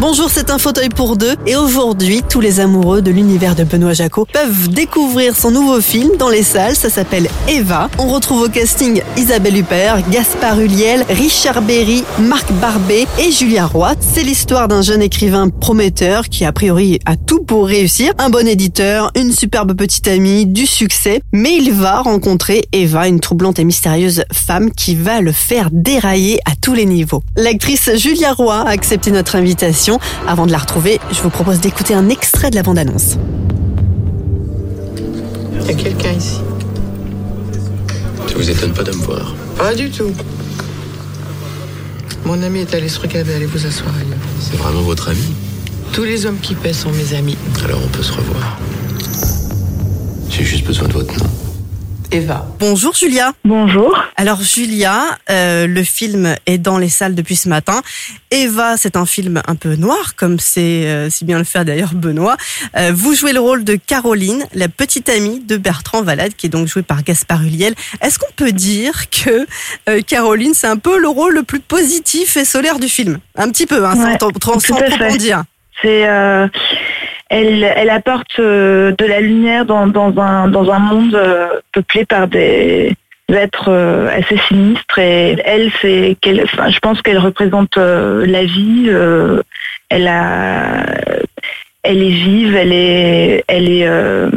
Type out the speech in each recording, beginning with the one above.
Bonjour, c'est un fauteuil pour deux et aujourd'hui, tous les amoureux de l'univers de Benoît Jacot peuvent découvrir son nouveau film dans les salles. Ça s'appelle Eva. On retrouve au casting Isabelle Huppert, Gaspard Huliel, Richard Berry, Marc Barbet et Julia Roy. C'est l'histoire d'un jeune écrivain prometteur qui a priori a tout pour réussir. Un bon éditeur, une superbe petite amie, du succès. Mais il va rencontrer Eva, une troublante et mystérieuse femme qui va le faire dérailler à tous les niveaux. L'actrice Julia Roy a accepté notre invitation avant de la retrouver, je vous propose d'écouter un extrait de la bande-annonce. Il y a quelqu'un ici. Ça vous étonne pas de me voir Pas du tout. Mon ami est allé se regarder, allez vous asseoir ailleurs. C'est vraiment votre ami? Tous les hommes qui paient sont mes amis. Alors on peut se revoir. J'ai juste besoin de votre nom. Eva. Bonjour Julia. Bonjour. Alors Julia, euh, le film est dans les salles depuis ce matin. Eva, c'est un film un peu noir, comme c'est euh, si bien le fait d'ailleurs Benoît. Euh, vous jouez le rôle de Caroline, la petite amie de Bertrand Valade, qui est donc jouée par Gaspard Huliel. Est-ce qu'on peut dire que euh, Caroline, c'est un peu le rôle le plus positif et solaire du film? Un petit peu, hein, Ouais, sans, trop en dire. C'est euh, elle, elle apporte euh, de la lumière dans, dans un dans un monde euh, peuplé par des êtres euh, assez sinistres et elle c'est qu'elle enfin, je pense qu'elle représente la vie euh, elle a elle est vive elle est elle est euh,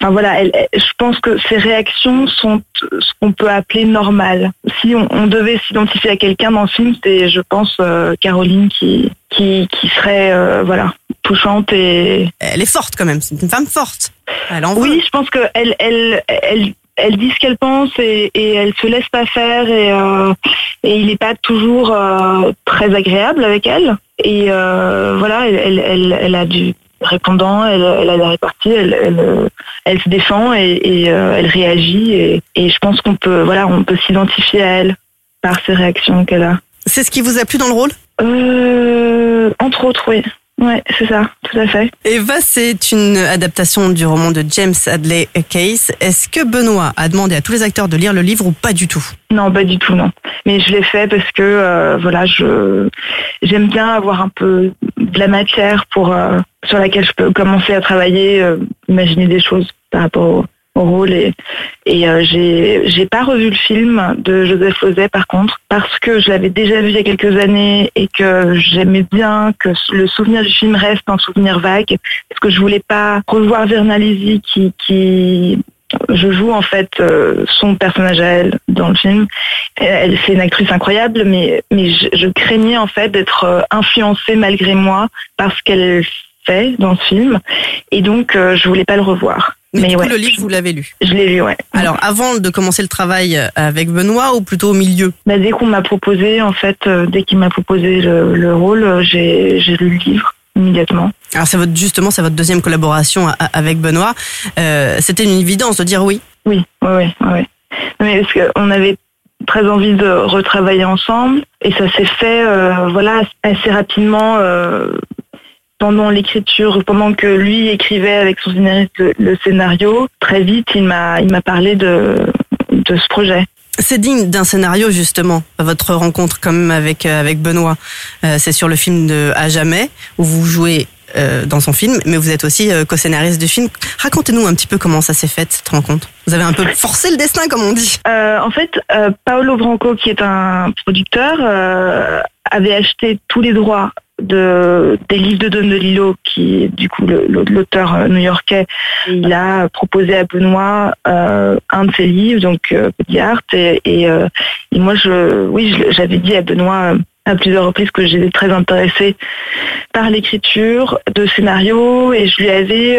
enfin voilà elle, je pense que ses réactions sont ce qu'on peut appeler normales. Si on, on devait s'identifier à quelqu'un dans le film c'est je pense euh, Caroline qui qui qui serait euh, voilà touchante et Elle est forte quand même, c'est une femme forte. Elle en oui je pense que elle elle elle elle dit ce qu'elle pense et, et elle se laisse pas faire et, euh, et il n'est pas toujours euh, très agréable avec elle. Et euh, voilà elle, elle, elle, elle a du répondant elle, elle a la répartie elle, elle, elle se défend et, et, euh, elle réagit et, et je pense qu'on peut voilà on peut s'identifier à elle par ses réactions qu'elle a. C'est ce qui vous a plu dans le rôle? Euh, entre autres oui. Ouais c'est ça tout à fait. Eva, c'est une adaptation du roman de James Hadley Case. Est-ce que Benoît a demandé à tous les acteurs de lire le livre ou pas du tout? Non, pas du tout, non. Mais je l'ai fait parce que euh, voilà, je j'aime bien avoir un peu de la matière pour euh, sur laquelle je peux commencer à travailler, euh, imaginer des choses par rapport au, rôle et et euh, j'ai pas revu le film de Joseph Lozay par contre parce que je l'avais déjà vu il y a quelques années et que j'aimais bien que le souvenir du film reste un souvenir vague parce que je voulais pas revoir Vernalisi qui je joue en fait euh, son personnage à elle dans le film. Elle, c'est une actrice incroyable, mais mais je, je craignais en fait d'être euh, influencée malgré moi par ce qu'elle fait dans ce film, et donc euh, je voulais pas le revoir. Mais, Mais du coup, ouais, le livre, vous l'avez lu? je l'ai vu, ouais. Alors, avant de commencer le travail avec Benoît ou plutôt au milieu? Bah, dès qu'on m'a proposé, en fait, euh, dès qu'il m'a proposé le, le rôle, euh, j'ai j'ai lu le livre immédiatement. Alors, c'est votre, justement, c'est votre deuxième collaboration a- avec Benoît. Euh, C'était une évidence de dire oui. Oui, oui, oui, oui. Mais parce qu'on avait très envie de retravailler ensemble et ça s'est fait, euh, voilà, assez rapidement euh, pendant l'écriture, pendant que lui écrivait avec son scénariste le, le scénario. Très vite, il m'a, il m'a parlé de de ce projet. C'est digne d'un scénario, justement, votre rencontre quand même avec, euh, avec Benoît. Euh, c'est sur le film de À jamais, où vous jouez euh, dans son film, mais vous êtes aussi euh, co-scénariste du film. Racontez-nous un petit peu comment ça s'est fait, cette rencontre. Vous avez un peu forcé le destin, comme on dit. Euh, en fait, euh, Paolo Branco, qui est un producteur, avait acheté tous les droits de, des livres de Don DeLillo, qui est du coup l'auteur euh, new-yorkais. Il a proposé à Benoît euh, un de ses livres, donc euh, Petit Art. Et, et, euh, et moi, je, oui, j'avais dit à Benoît à plusieurs reprises que j'étais très intéressée par l'écriture de scénarios et je lui avais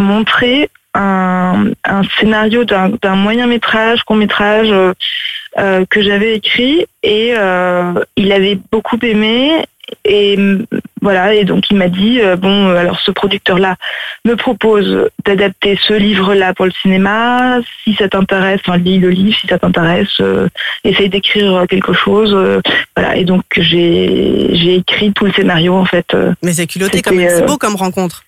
montré un, un scénario d'un moyen métrage, court métrage euh, que j'avais écrit et euh, il avait beaucoup aimé et mm, voilà et donc il m'a dit euh, bon euh, alors ce producteur là me propose d'adapter ce livre là pour le cinéma si ça t'intéresse enfin lis le livre si ça t'intéresse euh, essaye d'écrire quelque chose euh, voilà et donc j'ai écrit tout le scénario en fait Mais c'est culotté même. C'est beau comme rencontre.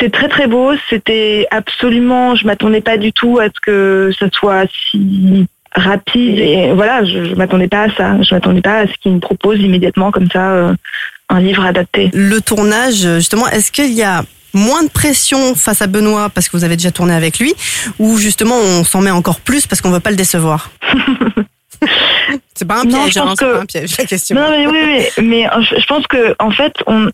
C'est très très beau. C'était absolument. Je m'attendais pas du tout à ce que ça soit si rapide. Et voilà, je, je m'attendais pas à ça. Je m'attendais pas à ce qu'il me propose immédiatement comme ça euh, un livre adapté. Le tournage, justement, est-ce qu'il y a moins de pression face à Benoît parce que vous avez déjà tourné avec lui ou justement on s'en met encore plus parce qu'on veut pas le décevoir? C'est pas un Non, piège, je hein, pense c'est que- pas un piège la question. Non mais oui, oui, mais euh, je je pense que en fait on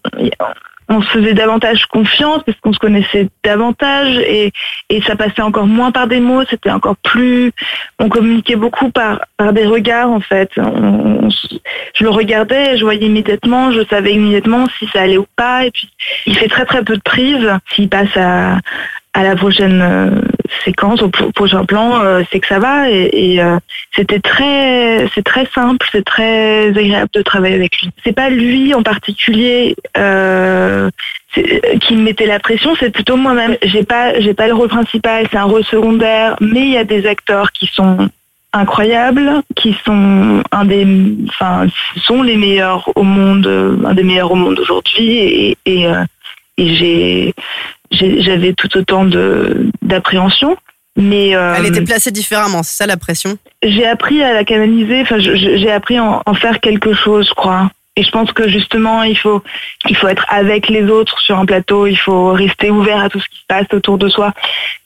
on se faisait davantage confiance parce qu'on se connaissait davantage et, et ça passait encore moins par des mots, c'était encore plus, on communiquait beaucoup par, par des regards en fait. Je le regardais, je voyais immédiatement, je savais immédiatement si ça allait ou pas et puis il fait très très peu de prises. S'il passe à, à la prochaine euh, séquence, au pro- prochain plan, euh, c'est que ça va et, euh, c'était très, c'est très simple, c'est très agréable de travailler avec lui. C'est pas lui en particulier qui me mettait la pression, c'est plutôt moi-même. J'ai pas, j'ai pas le rôle principal, c'est un rôle secondaire, mais il y a des acteurs qui sont incroyables, qui sont un des, enfin, sont les meilleurs au monde, un des meilleurs au monde aujourd'hui, et, j'ai- j'avais tout autant de d'appréhension. Mais euh, Elle était placée différemment, c'est ça la pression? j'ai appris à la canaliser, enfin j'ai appris à en, en faire quelque chose, je crois. Et je pense que justement, il faut, il faut être avec les autres sur un plateau, il faut rester ouvert à tout ce qui se passe autour de soi.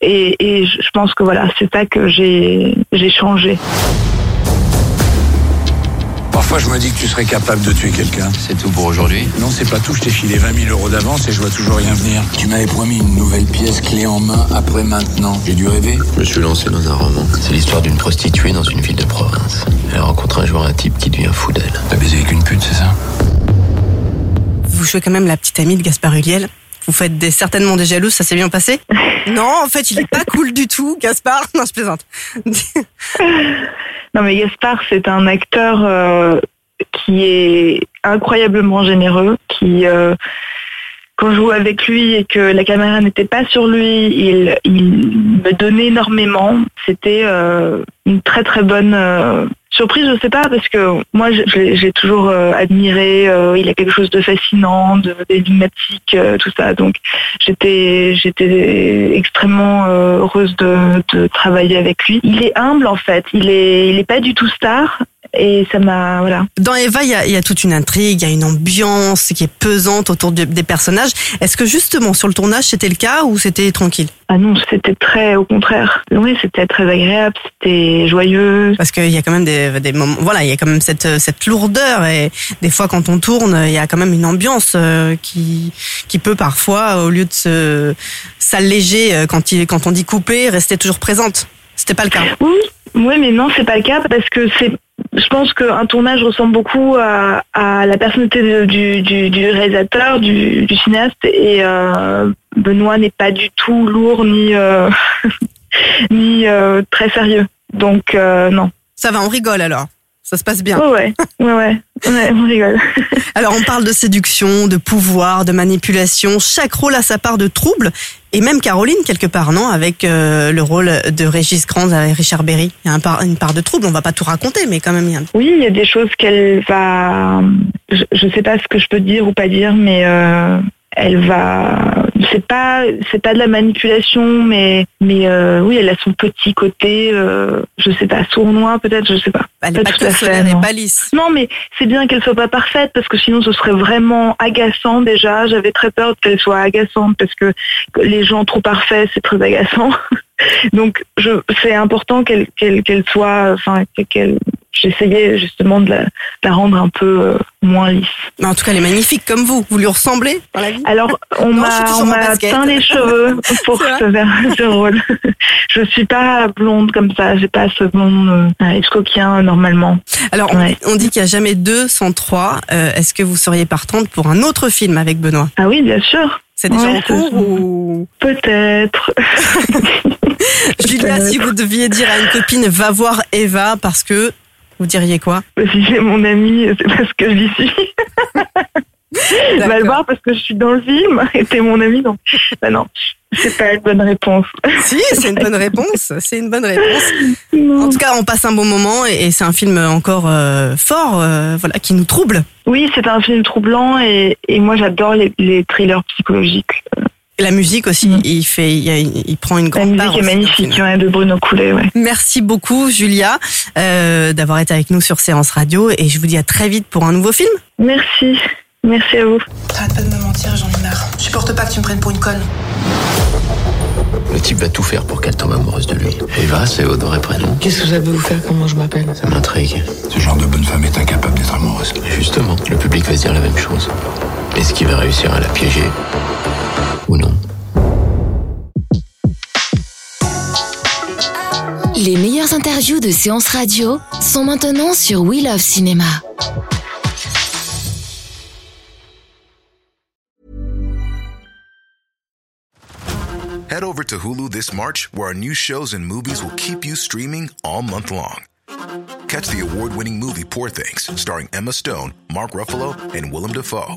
Et, et je je pense que voilà, c'est ça que j'ai j'ai changé. Parfois, je me dis que tu serais capable de tuer quelqu'un. C'est tout pour aujourd'hui. Non, c'est pas tout. Je t'ai filé 20 000 euros d'avance et je vois toujours rien venir. Tu m'avais promis une nouvelle pièce clé en main après maintenant. J'ai dû rêver. Je me suis lancé dans un roman. C'est l'histoire d'une prostituée dans une ville de province. Elle rencontre un jour un type qui devient fou d'elle. T'as baisé avec une pute, c'est ça? Vous jouez quand même la petite amie de Gaspard Huliel. Vous faites des, certainement des jalouses, ça s'est bien passé? Non, en fait, il est pas cool du tout, Gaspard. Non, je plaisante. Non mais Gaspard, c'est un acteur euh, qui est incroyablement généreux, qui euh, quand je joue avec lui et que la caméra n'était pas sur lui, il, me donnait énormément. C'était euh, une très très bonne surprise, je sais pas, parce que moi j'ai toujours euh, admiré. euh, il a quelque chose de fascinant, de d'énigmatique, euh, tout ça. Donc j'étais j'étais extrêmement euh, heureuse de, de travailler avec lui. Il est humble en fait. Il est il est pas du tout star. Et ça m'a voilà. Dans Eva, il y a, y a toute une intrigue, il y a une ambiance qui est pesante autour de- des personnages. Est-ce que justement sur le tournage c'était le cas ou c'était tranquille? Ah non, c'était très au contraire. Oui, c'était très agréable, c'était joyeux. Parce qu'il y a quand même des, des moments, voilà, il y a quand même cette, cette lourdeur et des fois quand on tourne, il y a quand même une ambiance euh, qui, qui peut parfois, au lieu de se s'alléger euh, quand, il, quand on dit couper, rester toujours présente. C'était pas le cas. Oui, oui, mais non, c'est pas le cas parce que c'est. Je pense qu'un tournage ressemble beaucoup à, la personnalité du, réalisateur, du, cinéaste, et euh, Benoît n'est pas du tout lourd ni euh, euh, très sérieux. Donc non. Ça va, on rigole alors. Ça se passe bien. Ouais, ouais, ouais, ouais, ouais, on rigole. Alors on parle de séduction, de pouvoir, de manipulation. Chaque rôle a sa part de trouble. Et même Caroline, quelque part, non Avec euh, le rôle de Régis Grand avec Richard Berry. Il y a un une part de trouble. On va pas tout raconter, mais quand même, il y a. Oui, il y a des choses qu'elle va. Je, je sais pas ce que je peux dire ou pas dire, mais euh, elle va. C'est pas, c'est pas de la manipulation, mais, mais euh, oui, elle a son petit côté. Euh, je sais pas, sournois peut-être, je sais pas. Elle n'est Pas tout à fait, non. pas lisse. Non, mais c'est bien qu'elle soit pas parfaite parce que sinon ce serait vraiment agaçant déjà. J'avais très peur qu'elle soit agaçante parce que les gens trop parfaits c'est très agaçant. Donc je, c'est important qu'elle qu'elle qu'elle soit, enfin que- qu'elle. J'essayais justement de la, de la rendre un peu euh, moins lisse. Mais en tout cas, elle est magnifique comme vous. Vous lui ressemblez dans la vie Alors on m'a teint les cheveux pour ce, ce rôle. Je suis pas blonde comme ça. J'ai pas ce blond euh, escoquien normalement. Alors, on- Ouais. on, dit qu'il n'y a jamais deux sans trois. Euh, Est-ce que vous seriez partante pour un autre film avec Benoît? Ah oui, bien sûr. C'est déjà Ouais, en cours ou Peut-être. Julia, si vous deviez dire à une copine va voir Eva parce que vous diriez quoi Si c'est mon ami, c'est parce que j'y suis. Va le voir parce que je suis dans le film et t'es mon ami, donc bah non, c'est pas une bonne réponse. Si, c'est une bonne réponse. C'est une bonne réponse. En tout cas, on passe un bon moment et, c'est un film encore euh, fort, euh, voilà, qui nous trouble. Oui, c'est un film troublant et, et moi j'adore les, les thrillers psychologiques. Et la musique aussi, Mm. il fait, il, y a- il prend une La grande part. musique est magnifique, film. ouais, de Bruno Coulet, ouais. Merci beaucoup, Julia, euh, d'avoir été avec nous sur Séance Radio. Et je vous dis à très vite pour un nouveau film. Merci. Merci à vous. Arrête pas de me mentir, j'en ai marre. Je supporte pas que tu me prennes pour une conne. Le type va tout faire pour qu'elle tombe amoureuse de lui. Eva, c'est votre vrai prénom Qu'est-ce que ça peut vous faire comment je m'appelle? Ça m'intrigue. Ce genre de bonne femme est incapable d'être amoureuse. Justement, le public va se dire la même chose. Est-ce qu'il va réussir à la piéger Ou non Les meilleures interviews de séances radio sont maintenant sur We Love Cinéma. Head over to Hulu this March, where our new shows and movies will keep you streaming all month long. Catch the award winning movie Poor Things, starring Emma Stone, Mark Ruffalo, and Willem Dafoe.